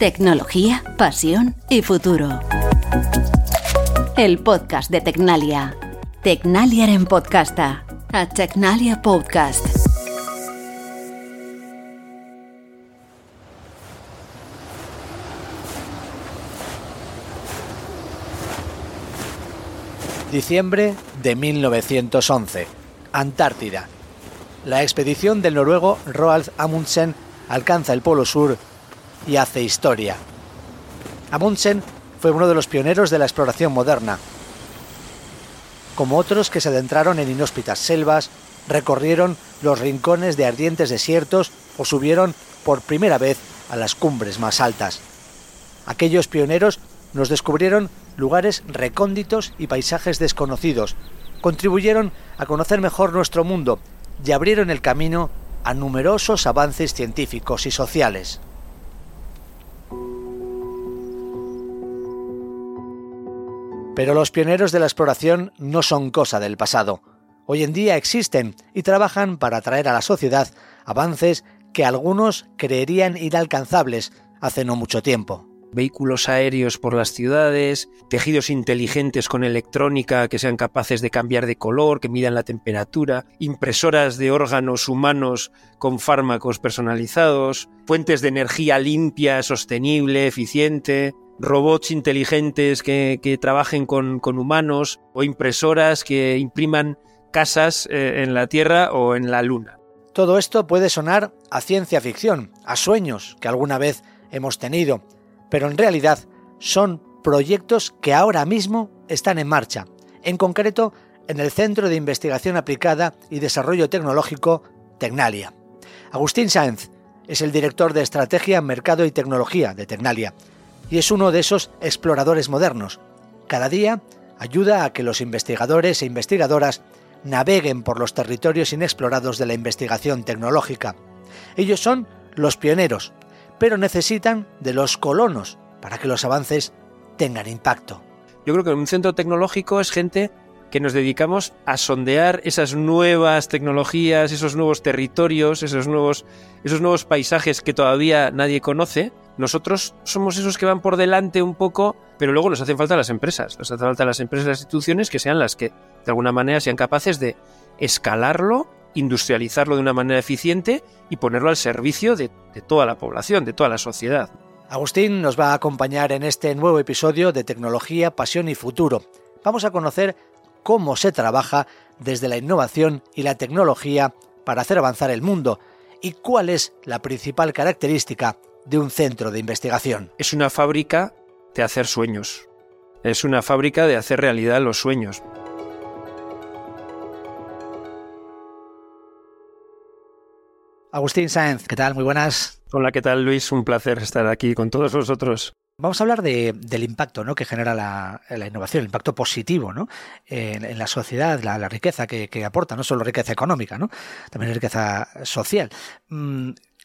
Tecnología, pasión y futuro. El podcast de Tecnalia. Tecnalia en podcasta. A Tecnalia Podcast. Diciembre de 1911. Antártida. La expedición del noruego Roald Amundsen alcanza el Polo Sur y hace historia. Amundsen fue uno de los pioneros de la exploración moderna. Como otros que se adentraron en inhóspitas selvas, recorrieron los rincones de ardientes desiertos o subieron por primera vez a las cumbres más altas. Aquellos pioneros nos descubrieron lugares recónditos y paisajes desconocidos, contribuyeron a conocer mejor nuestro mundo y abrieron el camino a numerosos avances científicos y sociales. Pero los pioneros de la exploración no son cosa del pasado. Hoy en día existen y trabajan para traer a la sociedad avances que algunos creerían inalcanzables hace no mucho tiempo vehículos aéreos por las ciudades, tejidos inteligentes con electrónica que sean capaces de cambiar de color, que midan la temperatura, impresoras de órganos humanos con fármacos personalizados, fuentes de energía limpia, sostenible, eficiente, robots inteligentes que, trabajen con, humanos o impresoras que impriman casas eh, en la Tierra o en la Luna. Todo esto puede sonar a ciencia ficción, a sueños que alguna vez hemos tenido, pero en realidad son proyectos que ahora mismo están en marcha, en concreto en el Centro de Investigación Aplicada y Desarrollo Tecnológico Tecnalia. Agustín Sáenz es el director de Estrategia, Mercado y Tecnología de Tecnalia y es uno de esos exploradores modernos. Cada día ayuda a que los investigadores e investigadoras naveguen por los territorios inexplorados de la investigación tecnológica. Ellos son los pioneros, pero necesitan de los colonos para que los avances tengan impacto. Yo creo que un centro tecnológico es gente que nos dedicamos a sondear esas nuevas tecnologías, esos nuevos territorios, esos nuevos, esos nuevos paisajes que todavía nadie conoce. Nosotros somos esos que van por delante un poco, pero luego nos hacen falta las empresas, nos hacen falta las empresas las instituciones que sean las que de alguna manera sean capaces de escalarlo industrializarlo de una manera eficiente y ponerlo al servicio de, toda la población, de toda la sociedad. Agustín nos va a acompañar en este nuevo episodio de Tecnología, Pasión y Futuro. Vamos a conocer cómo se trabaja desde la innovación y la tecnología para hacer avanzar el mundo y cuál es la principal característica de un centro de investigación. Es una fábrica de hacer sueños. Es una fábrica de hacer realidad los sueños. Agustín Sáenz, ¿qué tal? Muy buenas. Hola, ¿qué tal Luis? Un placer estar aquí con todos vosotros. Vamos a hablar del impacto ¿no? que genera la, innovación, el impacto positivo ¿no? en, la sociedad, la, riqueza que, aporta, no solo riqueza económica, ¿no? también riqueza social.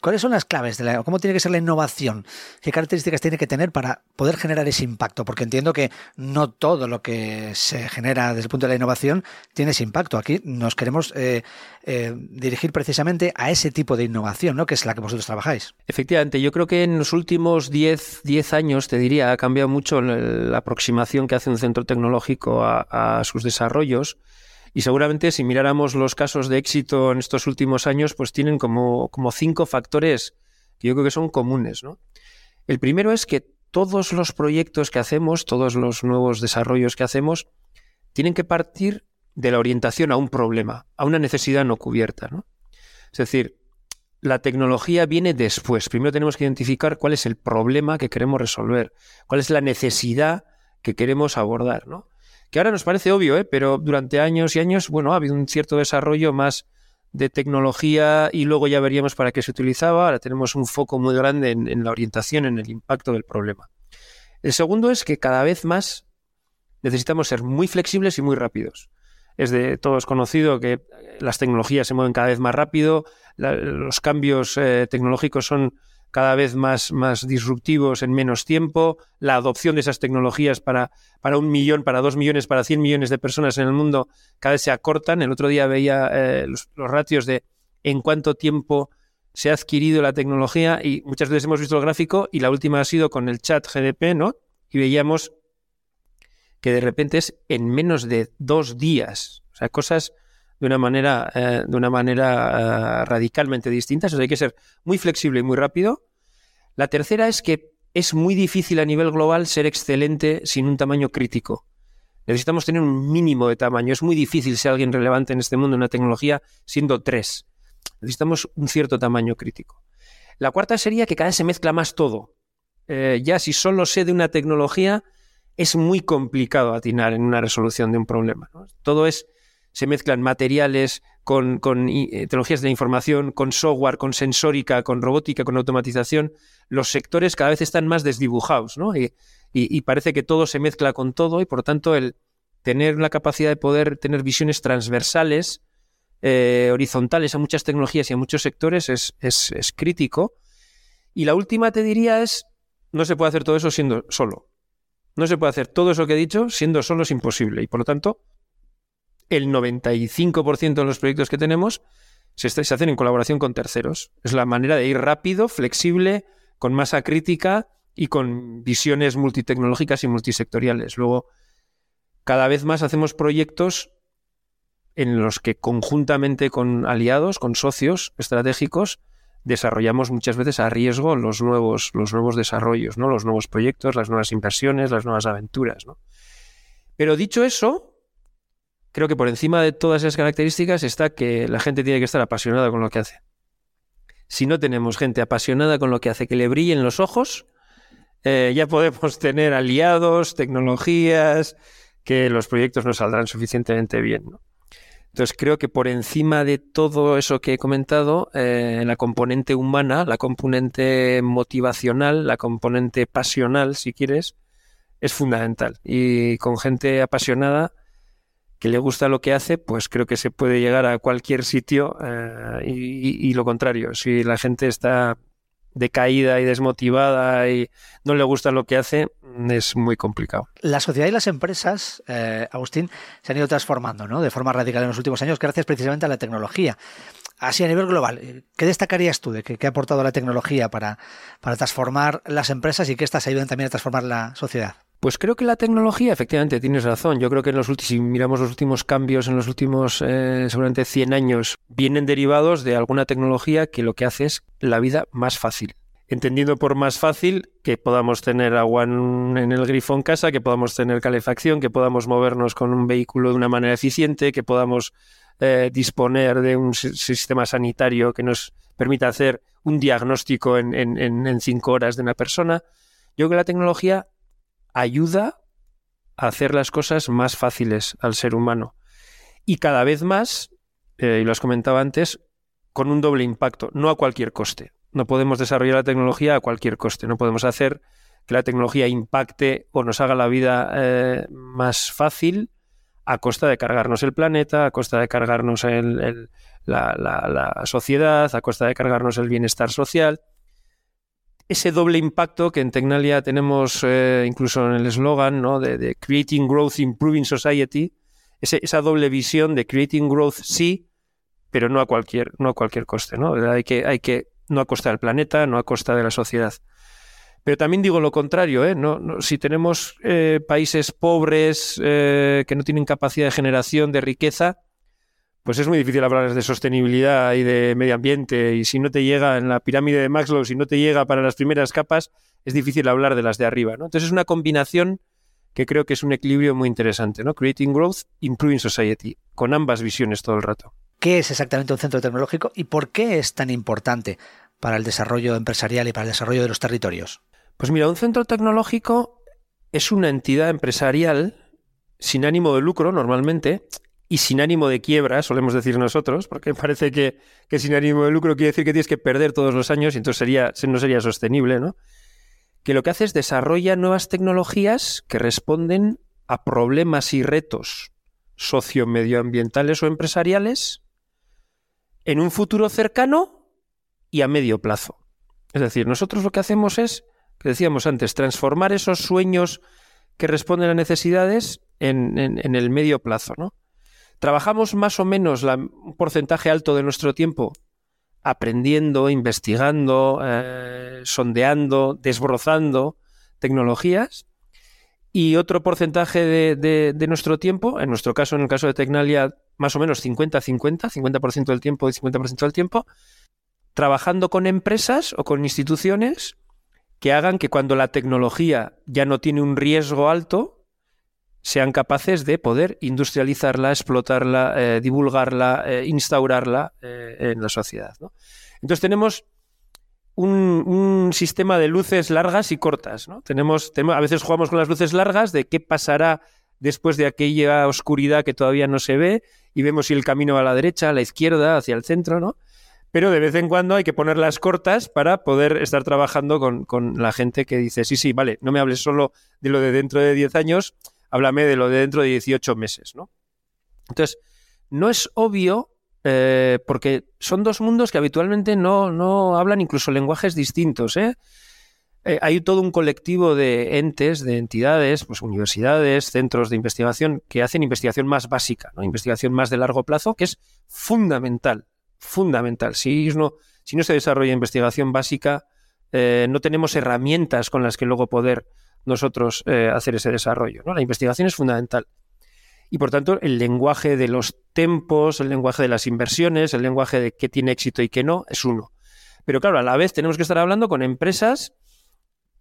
¿Cuáles son las claves de la, cómo tiene que ser la innovación? ¿Qué características tiene que tener para poder generar ese impacto? Porque entiendo que no todo lo que se genera desde el punto de la innovación tiene ese impacto. Aquí nos queremos eh, eh, dirigir precisamente a ese tipo de innovación, ¿no? Que es la que vosotros trabajáis. Efectivamente, yo creo que en los últimos 10, 10 años, te diría, ha cambiado mucho la aproximación que hace un centro tecnológico a sus desarrollos. Y seguramente si miráramos los casos de éxito en estos últimos años, pues tienen como, como cinco factores que yo creo que son comunes. ¿no? El primero es que todos los proyectos que hacemos, todos los nuevos desarrollos que hacemos, tienen que partir de la orientación a un problema, a una necesidad no cubierta. ¿no? Es decir, la tecnología viene después. Primero tenemos que identificar cuál es el problema que queremos resolver, cuál es la necesidad que queremos abordar. ¿no? Que ahora nos parece obvio, ¿eh? pero durante años y años, bueno, ha habido un cierto desarrollo más de tecnología y luego ya veríamos para qué se utilizaba. Ahora tenemos un foco muy grande en, la orientación, en el impacto del problema. El segundo es que cada vez más necesitamos ser muy flexibles y muy rápidos. Es de todos conocido que las tecnologías se mueven cada vez más rápido, los cambios eh, tecnológicos son cada vez más, más disruptivos en menos tiempo, la adopción de esas tecnologías para, para un millón, para dos millones, para cien millones de personas en el mundo cada vez se acortan. El otro día veía eh, los, ratios de en cuánto tiempo se ha adquirido la tecnología y muchas veces hemos visto el gráfico y la última ha sido con el chat GDP, ¿no? Y veíamos que de repente es en menos de dos días. O sea, cosas de una manera, eh, de una manera eh, radicalmente distintas. O sea, hay que ser muy flexible y muy rápido. La tercera es que es muy difícil a nivel global ser excelente sin un tamaño crítico. Necesitamos tener un mínimo de tamaño. Es muy difícil ser alguien relevante en este mundo en una tecnología siendo tres. Necesitamos un cierto tamaño crítico. La cuarta sería que cada vez se mezcla más todo. Eh, ya si solo sé de una tecnología, es muy complicado atinar en una resolución de un problema. Todo es, se mezclan materiales con, eh, tecnologías de la información, con software, con sensórica, con robótica, con automatización. Los sectores cada vez están más desdibujados, ¿no? Y, parece que todo se mezcla con todo y por tanto el tener la capacidad de poder tener visiones transversales, eh, horizontales a muchas tecnologías y a muchos sectores es, es crítico. Y la última te diría es, no se puede hacer todo eso siendo solo. No se puede hacer todo eso que he dicho siendo solo es imposible. Y por lo tanto, el 95% de los proyectos que tenemos se, hacen en colaboración con terceros. Es la manera de ir rápido, flexible, con masa crítica y con visiones multitecnológicas y multisectoriales. Luego, cada vez más hacemos proyectos en los que conjuntamente con aliados, con socios estratégicos, desarrollamos muchas veces a riesgo los nuevos, los nuevos desarrollos, ¿no? los nuevos proyectos, las nuevas inversiones, las nuevas aventuras. ¿no? Pero dicho eso, creo que por encima de todas esas características está que la gente tiene que estar apasionada con lo que hace. Si no tenemos gente apasionada con lo que hace, que le brillen los ojos, eh, ya podemos tener aliados, tecnologías, que los proyectos no saldrán suficientemente bien. Entonces creo que por encima de todo eso que he comentado, eh, la componente humana, la componente motivacional, la componente pasional, si quieres, es fundamental. Y con gente apasionada que le gusta lo que hace, pues creo que se puede llegar a cualquier sitio eh, y, lo contrario, si la gente está decaída y desmotivada y no le gusta lo que hace, es muy complicado. La sociedad y las empresas, eh, Agustín, se han ido transformando ¿no? de forma radical en los últimos años gracias precisamente a la tecnología. Así a nivel global, ¿qué destacarías tú de qué, ha aportado la tecnología para transformar las empresas y que éstas ayuden también a transformar la sociedad? Pues creo que la tecnología, efectivamente, tienes razón. Yo creo que en los últimos, si miramos los últimos cambios en los últimos eh, seguramente 100 años, vienen derivados de alguna tecnología que lo que hace es la vida más fácil. Entendiendo por más fácil que podamos tener agua en, el grifo en casa, que podamos tener calefacción, que podamos movernos con un vehículo de una manera eficiente, que podamos eh, disponer de un sistema sanitario que nos permita hacer un diagnóstico en, en cinco horas de una persona. Yo creo que la tecnología ayuda a hacer las cosas más fáciles al ser humano. Y cada vez más, eh, y lo has comentado antes, con un doble impacto, no a cualquier coste. No podemos desarrollar la tecnología a cualquier coste. No podemos hacer que la tecnología impacte o nos haga la vida eh, más fácil a costa de cargarnos el planeta, a costa de cargarnos la sociedad, a costa de cargarnos el bienestar social ese doble impacto que en Tecnalia tenemos eh, incluso en el eslogan ¿no? de, Creating Growth, Improving Society, esa doble visión de Creating Growth sí, pero no a cualquier, no a cualquier coste. ¿no? Hay, que, hay que, no a costa del planeta, no a costa de la sociedad. Pero también digo lo contrario, ¿eh? no, si tenemos eh, países pobres que no tienen capacidad de generación de riqueza, pues es muy difícil hablar de sostenibilidad y de medio ambiente. Y si no te llega en la pirámide de Maxlow, si no te llega para las primeras capas, es difícil hablar de las de arriba. ¿no? Entonces es una combinación que creo que es un equilibrio muy interesante, ¿no? Creating growth, improving society, con ambas visiones todo el rato. ¿Qué es exactamente un centro tecnológico y por qué es tan importante para el desarrollo empresarial y para el desarrollo de los territorios? Pues mira, un centro tecnológico es una entidad empresarial sin ánimo de lucro normalmente y sin ánimo de quiebra, solemos decir nosotros, porque parece que, sin ánimo de lucro quiere decir que tienes que perder todos los años y entonces sería, no sería sostenible, ¿no? Que lo que hace es desarrolla nuevas tecnologías que responden a problemas y retos sociomedioambientales o empresariales en un futuro cercano y a medio plazo. Es decir, nosotros lo que hacemos es, que decíamos antes, transformar esos sueños que responden a necesidades en, en el medio plazo, ¿no? Trabajamos más o menos un porcentaje alto de nuestro tiempo aprendiendo, investigando, eh, sondeando, desbrozando tecnologías. Y otro porcentaje de, nuestro tiempo, en nuestro caso, en el caso de Tecnalia, más o menos 50-50, 50%, del tiempo y 50% del tiempo, trabajando con empresas o con instituciones que hagan que cuando la tecnología ya no tiene un riesgo alto, sean capaces de poder industrializarla, explotarla, eh, divulgarla, eh, instaurarla eh, en la sociedad. Entonces tenemos un, sistema de luces largas y cortas. Tenemos, a veces jugamos con las luces largas de qué pasará después de aquella oscuridad que todavía no se ve y vemos si el camino va a la derecha, a la izquierda, hacia el centro, ¿no? pero de vez en cuando hay que ponerlas cortas para poder estar trabajando con, la gente que dice, sí, sí, vale, no me hables solo de lo de dentro de 10 años, háblame de lo de dentro de 18 meses, ¿no? Entonces, no es obvio eh, porque son dos mundos que habitualmente no, no hablan incluso lenguajes distintos, ¿eh? ¿eh? hay todo un colectivo de entes, de entidades, pues universidades, centros de investigación que hacen investigación más básica, ¿no? investigación más de largo plazo, que es fundamental fundamental. Si no, si no se desarrolla investigación básica, no tenemos herramientas con las que luego poder nosotros eh, hacer ese desarrollo. La investigación es fundamental. Y por tanto, el lenguaje de los tempos, el lenguaje de las inversiones, el lenguaje de qué tiene éxito y qué no, es uno. Pero claro, a la vez tenemos que estar hablando con empresas,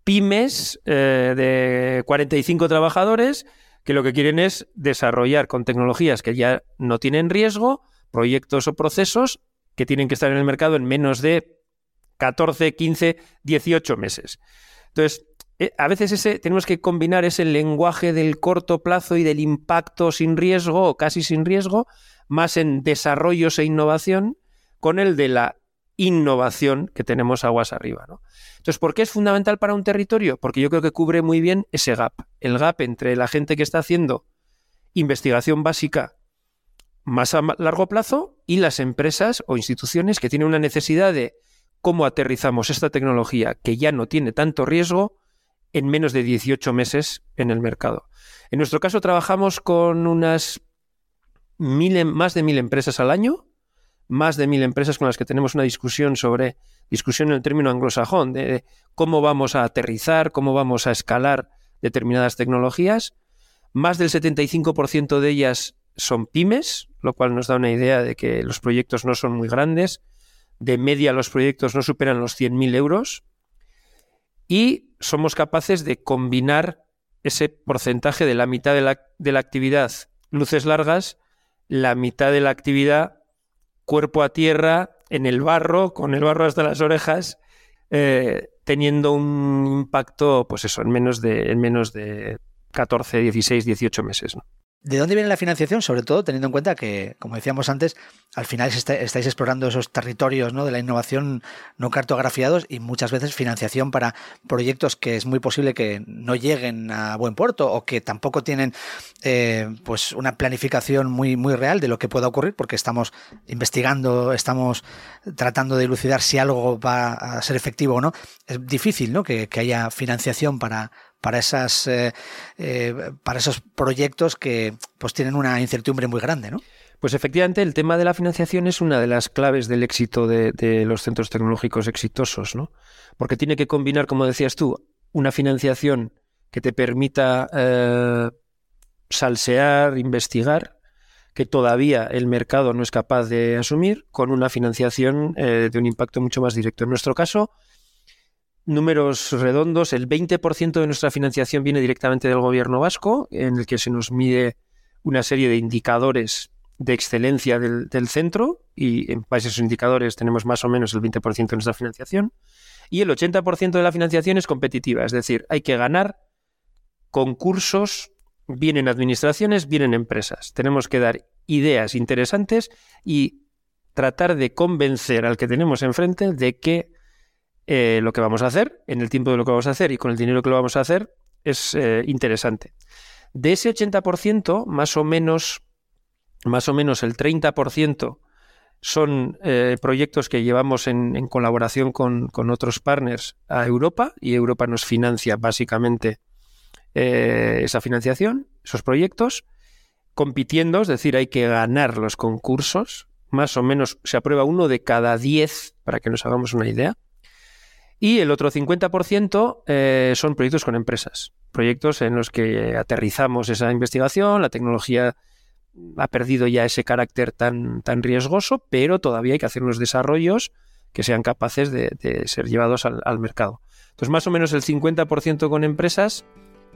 pymes eh, de 45 trabajadores, que lo que quieren es desarrollar con tecnologías que ya no tienen riesgo, proyectos o procesos que tienen que estar en el mercado en menos de 14, 15, 18 meses. Entonces, a veces ese, tenemos que combinar ese lenguaje del corto plazo y del impacto sin riesgo o casi sin riesgo, más en desarrollos e innovación, con el de la innovación que tenemos aguas arriba. Entonces, ¿por qué es fundamental para un territorio? Porque yo creo que cubre muy bien ese gap, el gap entre la gente que está haciendo investigación básica más a largo plazo y las empresas o instituciones que tienen una necesidad de cómo aterrizamos esta tecnología que ya no tiene tanto riesgo en menos de 18 meses en el mercado. En nuestro caso trabajamos con unas em, más de mil empresas al año, más de mil empresas con las que tenemos una discusión sobre, discusión en el término anglosajón, de cómo vamos a aterrizar, cómo vamos a escalar determinadas tecnologías. Más del 75% de ellas son pymes, lo cual nos da una idea de que los proyectos no son muy grandes. De media los proyectos no superan los 100.000 euros. Y somos capaces de combinar ese porcentaje de la mitad de la, actividad luces largas, la mitad de la actividad cuerpo a tierra, en el barro, con el barro hasta las orejas, eh, teniendo un impacto, pues eso, en menos de, en menos de 14, 16, 18 meses. ¿De dónde viene la financiación? Sobre todo teniendo en cuenta que, como decíamos antes, al final estáis explorando esos territorios ¿no? de la innovación no cartografiados y muchas veces financiación para proyectos que es muy posible que no lleguen a buen puerto o que tampoco tienen eh, pues una planificación muy, muy real de lo que pueda ocurrir porque estamos investigando, estamos tratando de elucidar si algo va a ser efectivo o no. Es difícil ¿no? que haya financiación para, para, esas, eh, eh, para esos proyectos que pues, tienen una incertidumbre muy grande, ¿no? Pues efectivamente, el tema de la financiación es una de las claves del éxito de, los centros tecnológicos exitosos, ¿no? Porque tiene que combinar, como decías tú, una financiación que te permita eh, salsear, investigar, que todavía el mercado no es capaz de asumir, con una financiación de un impacto mucho más directo. En nuestro caso, números redondos, el 20% de nuestra financiación viene directamente del gobierno vasco, en el que se nos mide una serie de indicadores de excelencia del, centro y en base a esos indicadores tenemos más o menos el 20% de nuestra financiación y el 80% de la financiación es competitiva, es decir, hay que ganar concursos, vienen administraciones, vienen empresas. Tenemos que dar ideas interesantes y tratar de convencer al que tenemos enfrente de que eh, lo que vamos a hacer, en el tiempo de lo que vamos a hacer y con el dinero que lo vamos a hacer, es eh, interesante. De ese 80%, más o menos, más o menos el 30% son eh, proyectos que llevamos en, colaboración con, otros partners a Europa y Europa nos financia básicamente esa financiación, esos proyectos, compitiendo, es decir, hay que ganar los concursos más o menos se aprueba uno de cada diez, para que nos hagamos una idea. Y el otro 50% eh, son proyectos con empresas, proyectos en los que aterrizamos esa investigación, la tecnología ha perdido ya ese carácter tan, tan riesgoso, pero todavía hay que hacer unos desarrollos que sean capaces de, ser llevados al, mercado. Entonces, más o menos el 50% con empresas,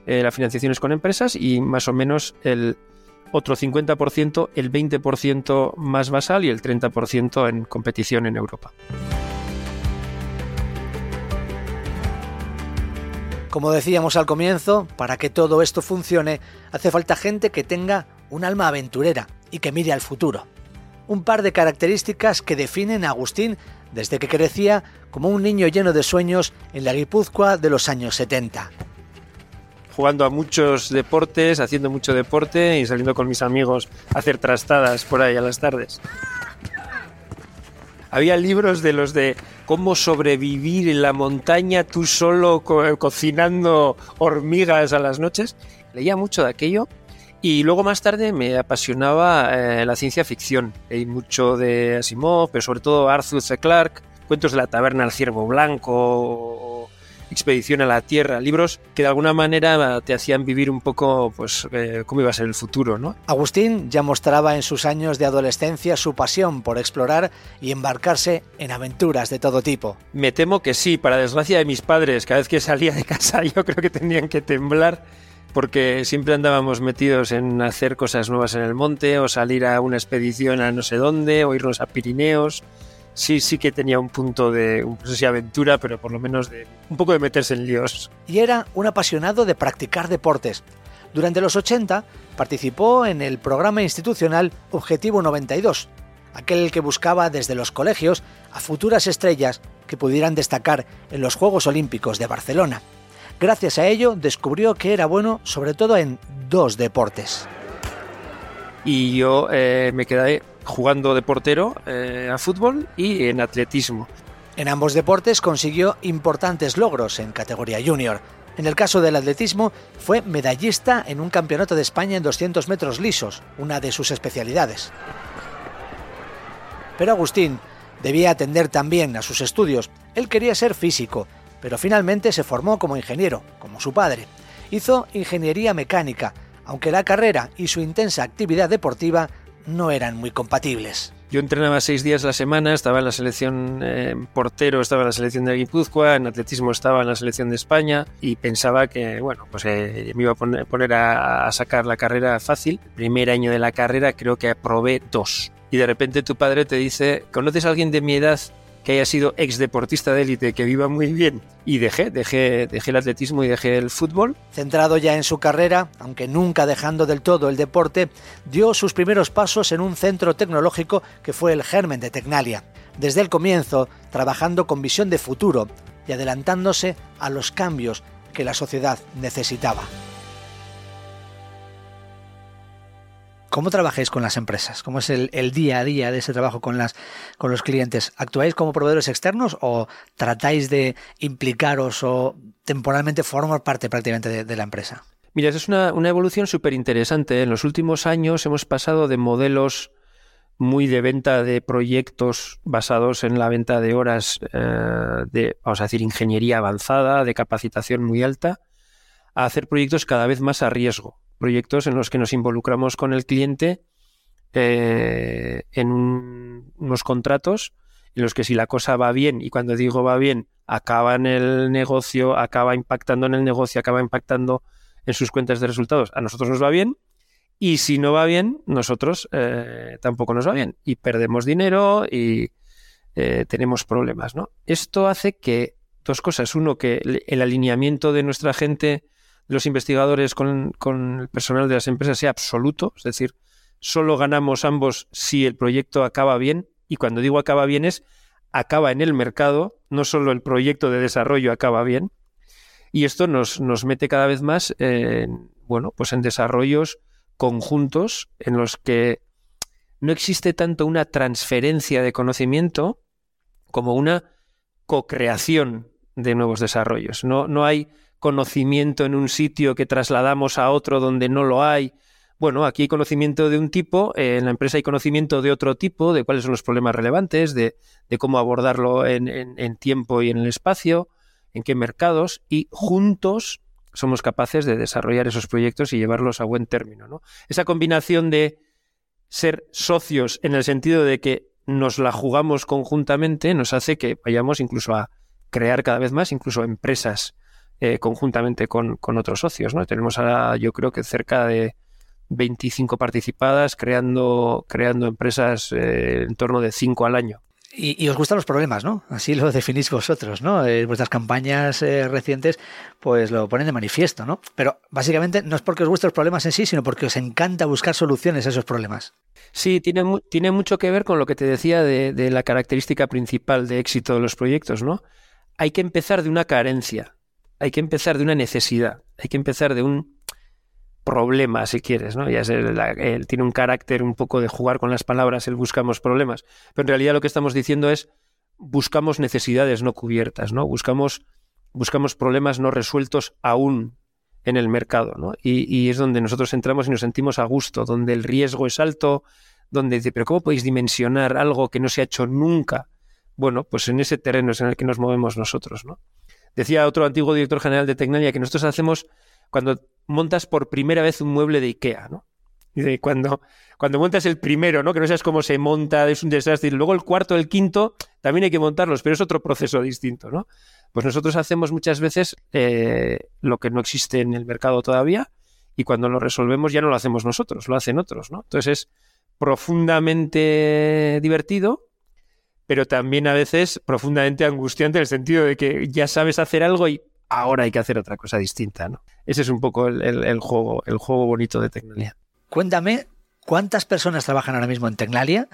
eh, la financiación es con empresas y más o menos el otro 50%, el 20% más basal y el 30% en competición en Europa. Como decíamos al comienzo, para que todo esto funcione, hace falta gente que tenga un alma aventurera y que mire al futuro. Un par de características que definen a Agustín desde que crecía como un niño lleno de sueños en la Guipúzcoa de los años 70 jugando a muchos deportes, haciendo mucho deporte y saliendo con mis amigos a hacer trastadas por ahí a las tardes. Había libros de los de cómo sobrevivir en la montaña tú solo cocinando hormigas a las noches. Leía mucho de aquello y luego más tarde me apasionaba eh, la ciencia ficción. Leí mucho de Asimov, pero sobre todo Arthur C. Clarke, cuentos de la taberna del ciervo blanco Expedición a la Tierra, libros que de alguna manera te hacían vivir un poco pues eh, cómo iba a ser el futuro, ¿no? Agustín ya mostraba en sus años de adolescencia su pasión por explorar y embarcarse en aventuras de todo tipo. Me temo que sí, para desgracia de mis padres, cada vez que salía de casa yo creo que tenían que temblar porque siempre andábamos metidos en hacer cosas nuevas en el monte o salir a una expedición a no sé dónde o irnos a Pirineos sí, sí que tenía un punto de, no sé si aventura, pero por lo menos de un poco de meterse en líos. Y era un apasionado de practicar deportes. Durante los 80 participó en el programa institucional Objetivo 92, aquel que buscaba desde los colegios a futuras estrellas que pudieran destacar en los Juegos Olímpicos de Barcelona. Gracias a ello descubrió que era bueno sobre todo en dos deportes. Y yo eh, me quedé jugando de portero eh, a fútbol y en atletismo. En ambos deportes consiguió importantes logros en categoría junior. En el caso del atletismo, fue medallista en un campeonato de España en 200 metros lisos, una de sus especialidades. Pero Agustín debía atender también a sus estudios. Él quería ser físico, pero finalmente se formó como ingeniero, como su padre. Hizo ingeniería mecánica, aunque la carrera y su intensa actividad deportiva no eran muy compatibles. Yo entrenaba seis días a la semana, estaba en la selección eh, portero, estaba en la selección de Guipúzcoa, en atletismo estaba en la selección de España y pensaba que, bueno, pues eh, me iba a poner, a, sacar la carrera fácil. Primer año de la carrera creo que aprobé dos. Y de repente tu padre te dice, ¿conoces a alguien de mi edad que haya sido ex deportista de élite, que viva muy bien. Y dejé, dejé, dejé el atletismo y dejé el fútbol. Centrado ya en su carrera, aunque nunca dejando del todo el deporte, dio sus primeros pasos en un centro tecnológico que fue el germen de Tecnalia. Desde el comienzo, trabajando con visión de futuro y adelantándose a los cambios que la sociedad necesitaba. ¿Cómo trabajáis con las empresas? ¿Cómo es el, día a día de ese trabajo con, las, con los clientes? ¿Actuáis como proveedores externos o tratáis de implicaros o temporalmente formar parte prácticamente de, la empresa? Mira, es una, evolución súper interesante. En los últimos años hemos pasado de modelos muy de venta de proyectos basados en la venta de horas eh, de, vamos a decir, ingeniería avanzada, de capacitación muy alta, a hacer proyectos cada vez más a riesgo proyectos en los que nos involucramos con el cliente eh, en unos contratos en los que si la cosa va bien, y cuando digo va bien, acaba en el negocio, acaba impactando en el negocio, acaba impactando en sus cuentas de resultados, a nosotros nos va bien, y si no va bien, nosotros eh, tampoco nos va bien, y perdemos dinero y eh, tenemos problemas. ¿no? Esto hace que dos cosas. Uno, que el alineamiento de nuestra gente los investigadores con, el personal de las empresas sea absoluto, es decir, solo ganamos ambos si el proyecto acaba bien, y cuando digo acaba bien es acaba en el mercado, no solo el proyecto de desarrollo acaba bien, y esto nos, nos mete cada vez más en, bueno, pues en desarrollos conjuntos en los que no existe tanto una transferencia de conocimiento como una co-creación de nuevos desarrollos. No, no hay conocimiento en un sitio que trasladamos a otro donde no lo hay, bueno, aquí hay conocimiento de un tipo, en la empresa hay conocimiento de otro tipo, de cuáles son los problemas relevantes, de, cómo abordarlo en, tiempo y en el espacio, en qué mercados, y juntos somos capaces de desarrollar esos proyectos y llevarlos a buen término. ¿no? Esa combinación de ser socios en el sentido de que nos la jugamos conjuntamente nos hace que vayamos incluso a crear cada vez más, incluso empresas eh, conjuntamente con, con, otros socios. ¿no? Tenemos ahora, yo creo que cerca de 25 participadas, creando, creando empresas eh, en torno de 5 al año. Y, os gustan los problemas, ¿no? Así lo definís vosotros, ¿no? En vuestras campañas eh, recientes, pues lo ponen de manifiesto, ¿no? Pero básicamente no es porque os gusten los problemas en sí, sino porque os encanta buscar soluciones a esos problemas. Sí, tiene, tiene mucho que ver con lo que te decía de, de la característica principal de éxito de los proyectos, ¿no? Hay que empezar de una carencia, hay que empezar de una necesidad, hay que empezar de un problema, si quieres, ¿no? Ya él tiene un carácter un poco de jugar con las palabras, el buscamos problemas, pero en realidad lo que estamos diciendo es buscamos necesidades no cubiertas, ¿no? Buscamos, buscamos problemas no resueltos aún en el mercado, ¿no? Y, es donde nosotros entramos y nos sentimos a gusto, donde el riesgo es alto, donde dice, pero ¿cómo podéis dimensionar algo que no se ha hecho nunca? Bueno, pues en ese terreno es en el que nos movemos nosotros, ¿no? Decía otro antiguo director general de Tecnalia que nosotros hacemos cuando montas por primera vez un mueble de Ikea, ¿no? Cuando, cuando montas el primero, ¿no? Que no sabes cómo se monta, es un desastre. Luego el cuarto, el quinto, también hay que montarlos, pero es otro proceso distinto, ¿no? Pues nosotros hacemos muchas veces eh, lo que no existe en el mercado todavía y cuando lo resolvemos ya no lo hacemos nosotros, lo hacen otros, ¿no? Entonces es profundamente divertido, pero también a veces profundamente angustiante en el sentido de que ya sabes hacer algo y ahora hay que hacer otra cosa distinta. ¿no? Ese es un poco el, juego, el juego bonito de Tecnalia. Cuéntame, ¿cuántas personas trabajan ahora mismo en Tecnalia?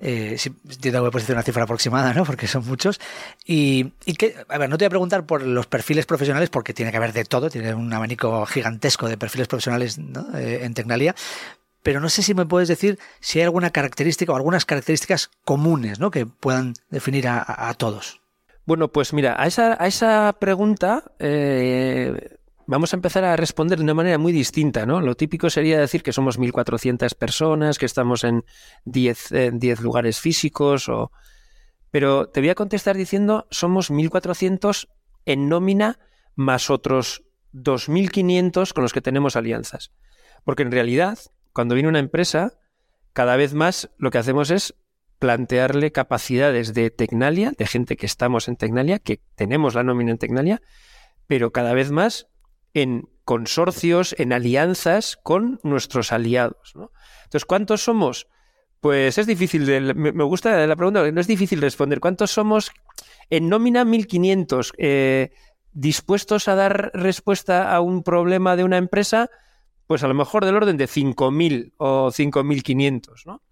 Eh, si, entiendo que puedes decir una cifra aproximada, ¿no? Porque son muchos. Y, que, a ver, no te voy a preguntar por los perfiles profesionales, porque tiene que haber de todo, tiene un abanico gigantesco de perfiles profesionales eh, en Tecnalia. Pero no sé si me puedes decir si hay alguna característica o algunas características comunes ¿no? que puedan definir a todos. Bueno, pues mira, a esa, a esa pregunta eh, vamos a empezar a responder de una manera muy distinta, ¿no? Lo típico sería decir que somos 1.400 personas, que estamos en 10, en 10 lugares físicos, o... pero te voy a contestar diciendo somos 1.400 en nómina más otros 2.500 con los que tenemos alianzas. Porque en realidad, cuando viene una empresa, cada vez más lo que hacemos es plantearle capacidades de Tecnalia, de gente que estamos en Tecnalia, que tenemos la nómina en Tecnalia, pero cada vez más en consorcios, en alianzas con nuestros aliados. Entonces, ¿cuántos somos? Pues es difícil, de, me gusta la pregunta, no es difícil responder. ¿Cuántos somos en nómina 1500? Eh, ¿Dispuestos a dar respuesta a un problema de una empresa? Pues a lo mejor del orden de 5.000 o 5.500, ¿no?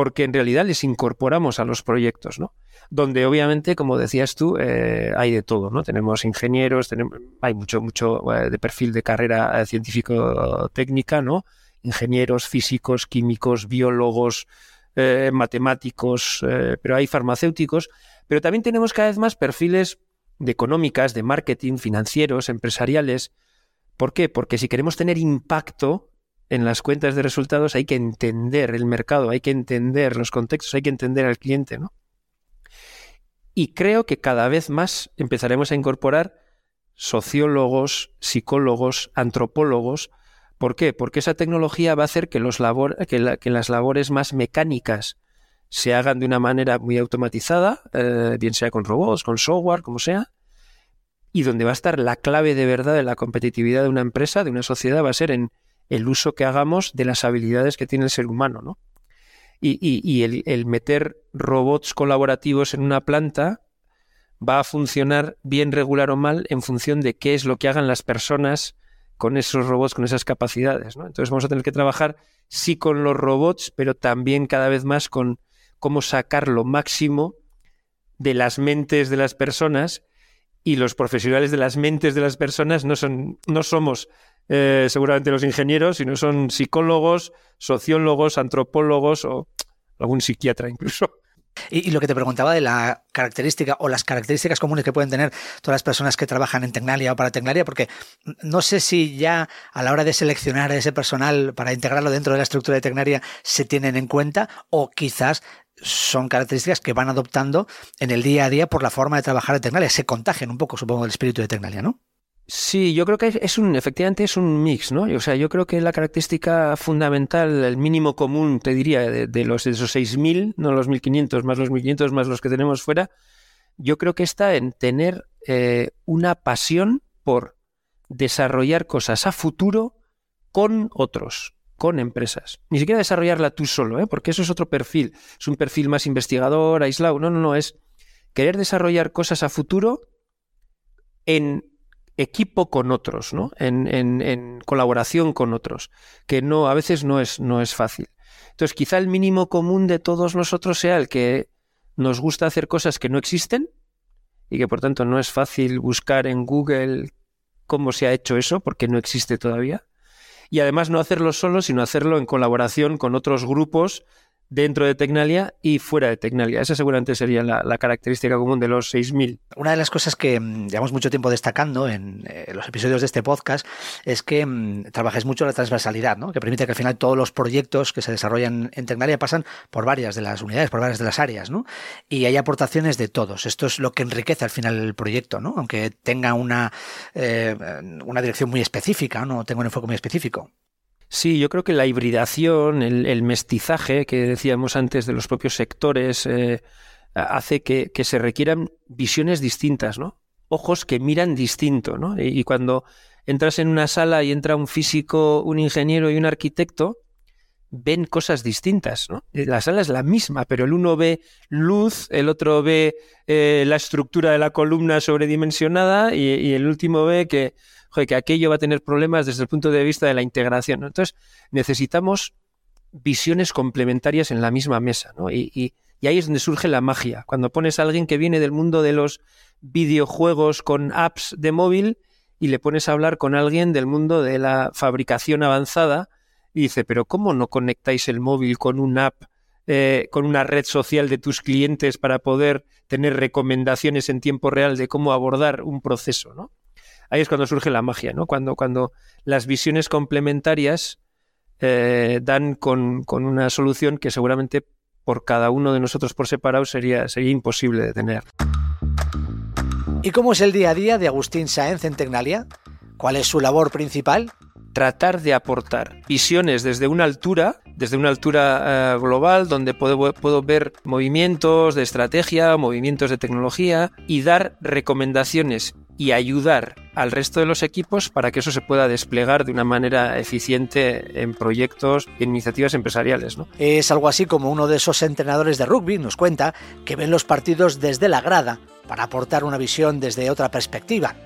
porque en realidad les incorporamos a los proyectos, ¿no? Donde obviamente, como decías tú, eh, hay de todo, ¿no? Tenemos ingenieros, tenemos, hay mucho, mucho eh, de perfil de carrera eh, científico-técnica, ¿no? Ingenieros, físicos, químicos, biólogos, matemáticos, pero hay farmacéuticos, pero también tenemos cada vez más perfiles de económicas, de marketing, financieros, empresariales. ¿Por qué? Porque si queremos tener impacto en las cuentas de resultados hay que entender el mercado, hay que entender los contextos, hay que entender al cliente, ¿no? Y creo que cada vez más empezaremos a incorporar sociólogos, psicólogos, antropólogos. ¿Por qué? Porque esa tecnología va a hacer que, las labores más mecánicas se hagan de una manera muy automatizada, eh, bien sea con robots, con software, como sea, y donde va a estar la clave de verdad de la competitividad de una empresa, de una sociedad, va a ser en el uso que hagamos de las habilidades que tiene el ser humano, ¿no? Y, el, meter robots colaborativos en una planta va a funcionar bien, regular o mal en función de qué es lo que hagan las personas con esos robots, con esas capacidades. ¿no? Entonces vamos a tener que trabajar sí con los robots, pero también cada vez más con cómo sacar lo máximo de las mentes de las personas y los profesionales de las mentes de las personas no, son, no somos eh, seguramente los ingenieros, sino son psicólogos, sociólogos, antropólogos o algún psiquiatra incluso. Y, lo que te preguntaba de la característica o las características comunes que pueden tener todas las personas que trabajan en Tecnalia o para Tecnalia, porque no sé si ya a la hora de seleccionar a ese personal para integrarlo dentro de la estructura de Tecnalia se tienen en cuenta o quizás son características que van adoptando en el día a día por la forma de trabajar de Tecnalia. Se contagian un poco, supongo, del espíritu de Tecnalia, ¿no? Sí, yo creo que es un, efectivamente es un mix, ¿no? O sea, yo creo que la característica fundamental, el mínimo común, te diría, de, los de esos 6.000, no los 1.500 más los 1.500 más los que tenemos fuera, yo creo que está en tener eh, una pasión por desarrollar cosas a futuro con otros, con empresas. Ni siquiera desarrollarla tú solo, ¿eh? porque eso es otro perfil. Es un perfil más investigador, aislado. No, no, no, es querer desarrollar cosas a futuro en equipo con otros, ¿no? En, colaboración con otros, que no, a veces no es, no es fácil. Entonces, quizá el mínimo común de todos nosotros sea el que nos gusta hacer cosas que no existen y que por tanto no es fácil buscar en Google cómo se ha hecho eso, porque no existe todavía. Y además no hacerlo solo, sino hacerlo en colaboración con otros grupos dentro de Tecnalia y fuera de Tecnalia. Esa seguramente sería la, característica común de los 6.000. Una de las cosas que mm, llevamos mucho tiempo destacando en eh, los episodios de este podcast es que mm, trabajáis mucho la transversalidad, ¿no? que permite que al final todos los proyectos que se desarrollan en Tecnalia pasan por varias de las unidades, por varias de las áreas, ¿no? y hay aportaciones de todos. Esto es lo que enriquece al final el proyecto, ¿no? aunque tenga una, eh, una dirección muy específica, no tenga un enfoque muy específico. Sí, yo creo que la hibridación, el, mestizaje que decíamos antes de los propios sectores, eh, hace que, se requieran visiones distintas, ¿no? Ojos que miran distinto, ¿no? Y, cuando entras en una sala y entra un físico, un ingeniero y un arquitecto, ven cosas distintas, ¿no? La sala es la misma, pero el uno ve luz, el otro ve eh, la estructura de la columna sobredimensionada y el último ve que que aquello va a tener problemas desde el punto de vista de la integración. Entonces, necesitamos visiones complementarias en la misma mesa, Y, ahí es donde surge la magia. Cuando pones a alguien que viene del mundo de los videojuegos con apps de móvil y le pones a hablar con alguien del mundo de la fabricación avanzada y dice, pero ¿cómo no conectáis el móvil con una app, eh, con una red social de tus clientes para poder tener recomendaciones en tiempo real de cómo abordar un proceso, ¿no? Ahí es cuando surge la magia, ¿no? Cuando, cuando las visiones complementarias eh, dan con, una solución que seguramente por cada uno de nosotros por separado sería, sería imposible de tener. ¿Y cómo es el día a día de Agustín Sáenz en Tecnalia? ¿Cuál es su labor principal? tratar de aportar visiones desde una altura, desde una altura eh, global, donde puedo, puedo, ver movimientos de estrategia, movimientos de tecnología y dar recomendaciones y ayudar al resto de los equipos para que eso se pueda desplegar de una manera eficiente en proyectos y en iniciativas empresariales. ¿no? Es algo así como uno de esos entrenadores de rugby nos cuenta que ven los partidos desde la grada para aportar una visión desde otra perspectiva.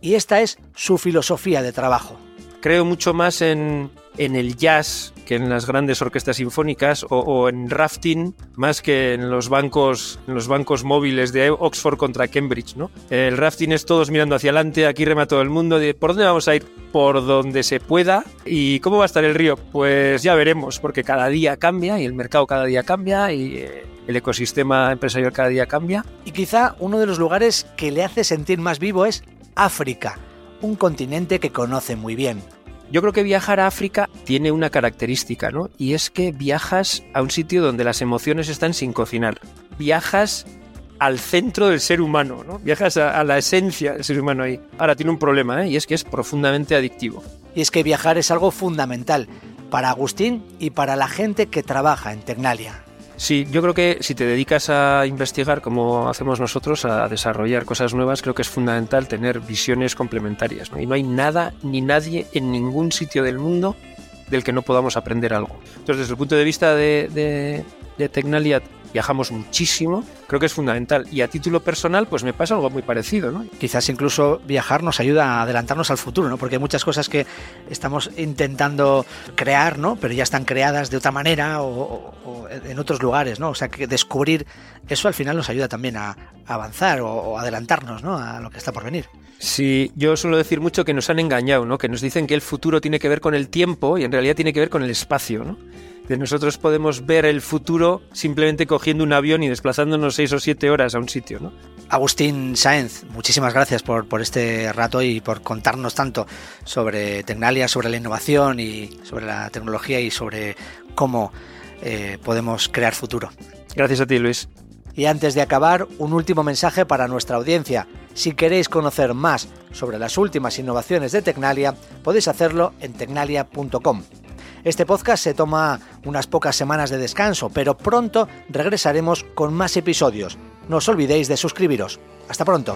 Y esta es su filosofía de trabajo creo mucho más en, el jazz que en las grandes orquestas sinfónicas o, en rafting más que en los bancos los bancos móviles de Oxford contra Cambridge no el rafting es todos mirando hacia adelante aquí rema todo el mundo de por dónde vamos a ir por donde se pueda. Y cómo va a estar el río pues ya veremos porque cada día cambia y el mercado cada día cambia y eh, el ecosistema empresarial cada día cambia. Y quizá uno de los lugares que le hace sentir más vivo es África un continente que conoce muy bien. Yo creo que viajar a África tiene una característica, ¿no? Y es que viajas a un sitio donde las emociones están sin cocinar. Viajas al centro del ser humano, ¿no? Viajas a, la esencia del ser humano ahí. Ahora tiene un problema, ¿eh? Y es que es profundamente adictivo. Y es que viajar es algo fundamental para Agustín y para la gente que trabaja en Tecnalia. Sí, yo creo que si te dedicas a investigar como hacemos nosotros, a desarrollar cosas nuevas, creo que es fundamental tener visiones complementarias. Y no hay nada ni nadie en ningún sitio del mundo del que no podamos aprender algo. Entonces, desde el punto de vista de, de, de Tecnalia, viajamos muchísimo, creo que es fundamental. Y a título personal, pues me pasa algo muy parecido, ¿no? Quizás incluso viajar nos ayuda a adelantarnos al futuro, ¿no? Porque hay muchas cosas que estamos intentando crear, ¿no? Pero ya están creadas de otra manera o, en otros lugares, ¿no? O sea, que descubrir eso al final nos ayuda también a, avanzar o, o adelantarnos, ¿no? A lo que está por venir. Sí, yo suelo decir mucho que nos han engañado, ¿no? Que nos dicen que el futuro tiene que ver con el tiempo y en realidad tiene que ver con el espacio, ¿no? De nosotros podemos ver el futuro simplemente cogiendo un avión y desplazándonos seis o siete horas a un sitio. ¿no? Agustín Sáenz, muchísimas gracias por, por este rato y por contarnos tanto sobre Tecnalia, sobre la innovación y sobre la tecnología y sobre cómo eh, podemos crear futuro. Gracias a ti, Luis. Y antes de acabar, un último mensaje para nuestra audiencia. Si queréis conocer más sobre las últimas innovaciones de Tecnalia, podéis hacerlo en tecnalia.com. Este podcast se toma unas pocas semanas de descanso, pero pronto regresaremos con más episodios. No os olvidéis de suscribiros. Hasta pronto.